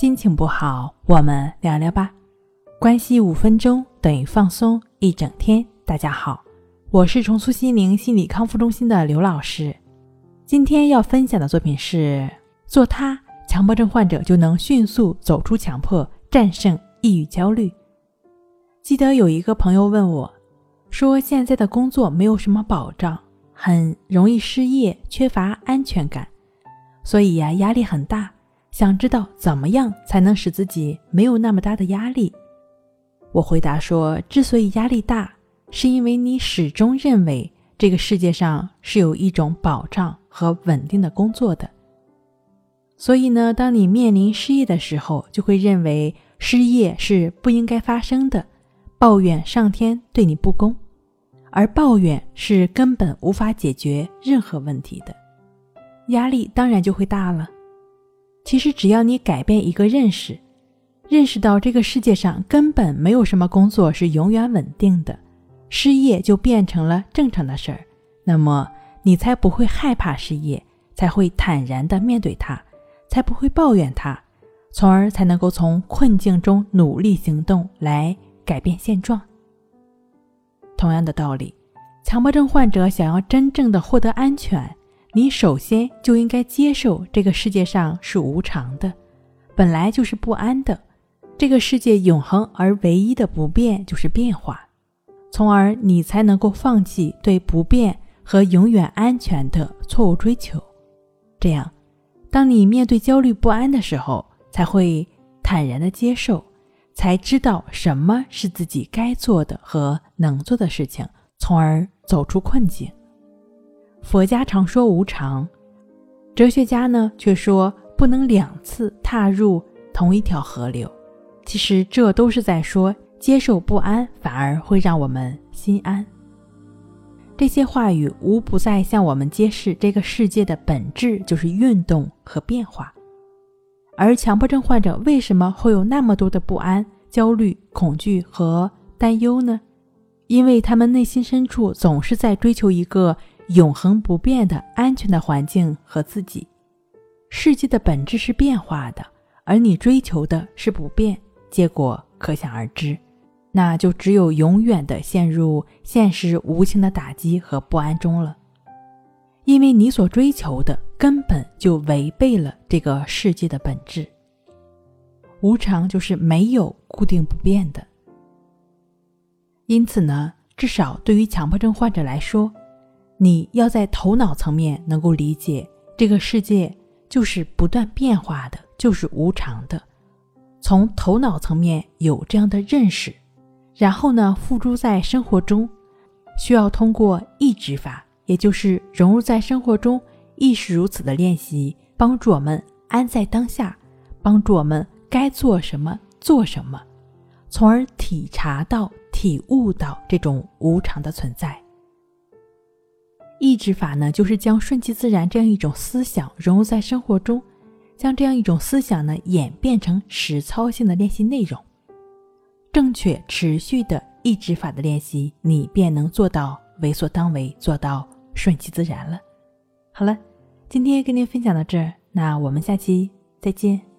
心情不好，我们聊聊吧。关系五分钟等于放松一整天。大家好，我是重塑心灵心理康复中心的刘老师。今天要分享的作品是：做他，强迫症患者就能迅速走出强迫，战胜抑郁焦虑。记得有一个朋友问我，说现在的工作没有什么保障，很容易失业，缺乏安全感，所以呀，压力很大。想知道怎么样才能使自己没有那么大的压力？我回答说，之所以压力大，是因为你始终认为这个世界上是有一种保障和稳定的工作的。所以呢，当你面临失业的时候，就会认为失业是不应该发生的，抱怨上天对你不公，而抱怨是根本无法解决任何问题的，压力当然就会大了。其实，只要你改变一个认识，认识到这个世界上根本没有什么工作是永远稳定的，失业就变成了正常的事儿，那么你才不会害怕失业，才会坦然的面对它，才不会抱怨它，从而才能够从困境中努力行动来改变现状。同样的道理，强迫症患者想要真正的获得安全。你首先就应该接受这个世界上是无常的，本来就是不安的。这个世界永恒而唯一的不变就是变化，从而你才能够放弃对不变和永远安全的错误追求。这样，当你面对焦虑不安的时候，才会坦然的接受，才知道什么是自己该做的和能做的事情，从而走出困境。佛家常说无常，哲学家呢却说不能两次踏入同一条河流。其实这都是在说，接受不安反而会让我们心安。这些话语无不在向我们揭示，这个世界的本质就是运动和变化。而强迫症患者为什么会有那么多的不安、焦虑、恐惧和担忧呢？因为他们内心深处总是在追求一个。永恒不变的安全的环境和自己，世界的本质是变化的，而你追求的是不变，结果可想而知，那就只有永远的陷入现实无情的打击和不安中了。因为你所追求的根本就违背了这个世界的本质，无常就是没有固定不变的。因此呢，至少对于强迫症患者来说。你要在头脑层面能够理解这个世界就是不断变化的，就是无常的。从头脑层面有这样的认识，然后呢，付诸在生活中，需要通过意志法，也就是融入在生活中，亦是如此的练习，帮助我们安在当下，帮助我们该做什么做什么，从而体察到、体悟到这种无常的存在。意志法呢，就是将顺其自然这样一种思想融入在生活中，将这样一种思想呢演变成实操性的练习内容。正确持续的意志法的练习，你便能做到为所当为，做到顺其自然了。好了，今天跟您分享到这儿，那我们下期再见。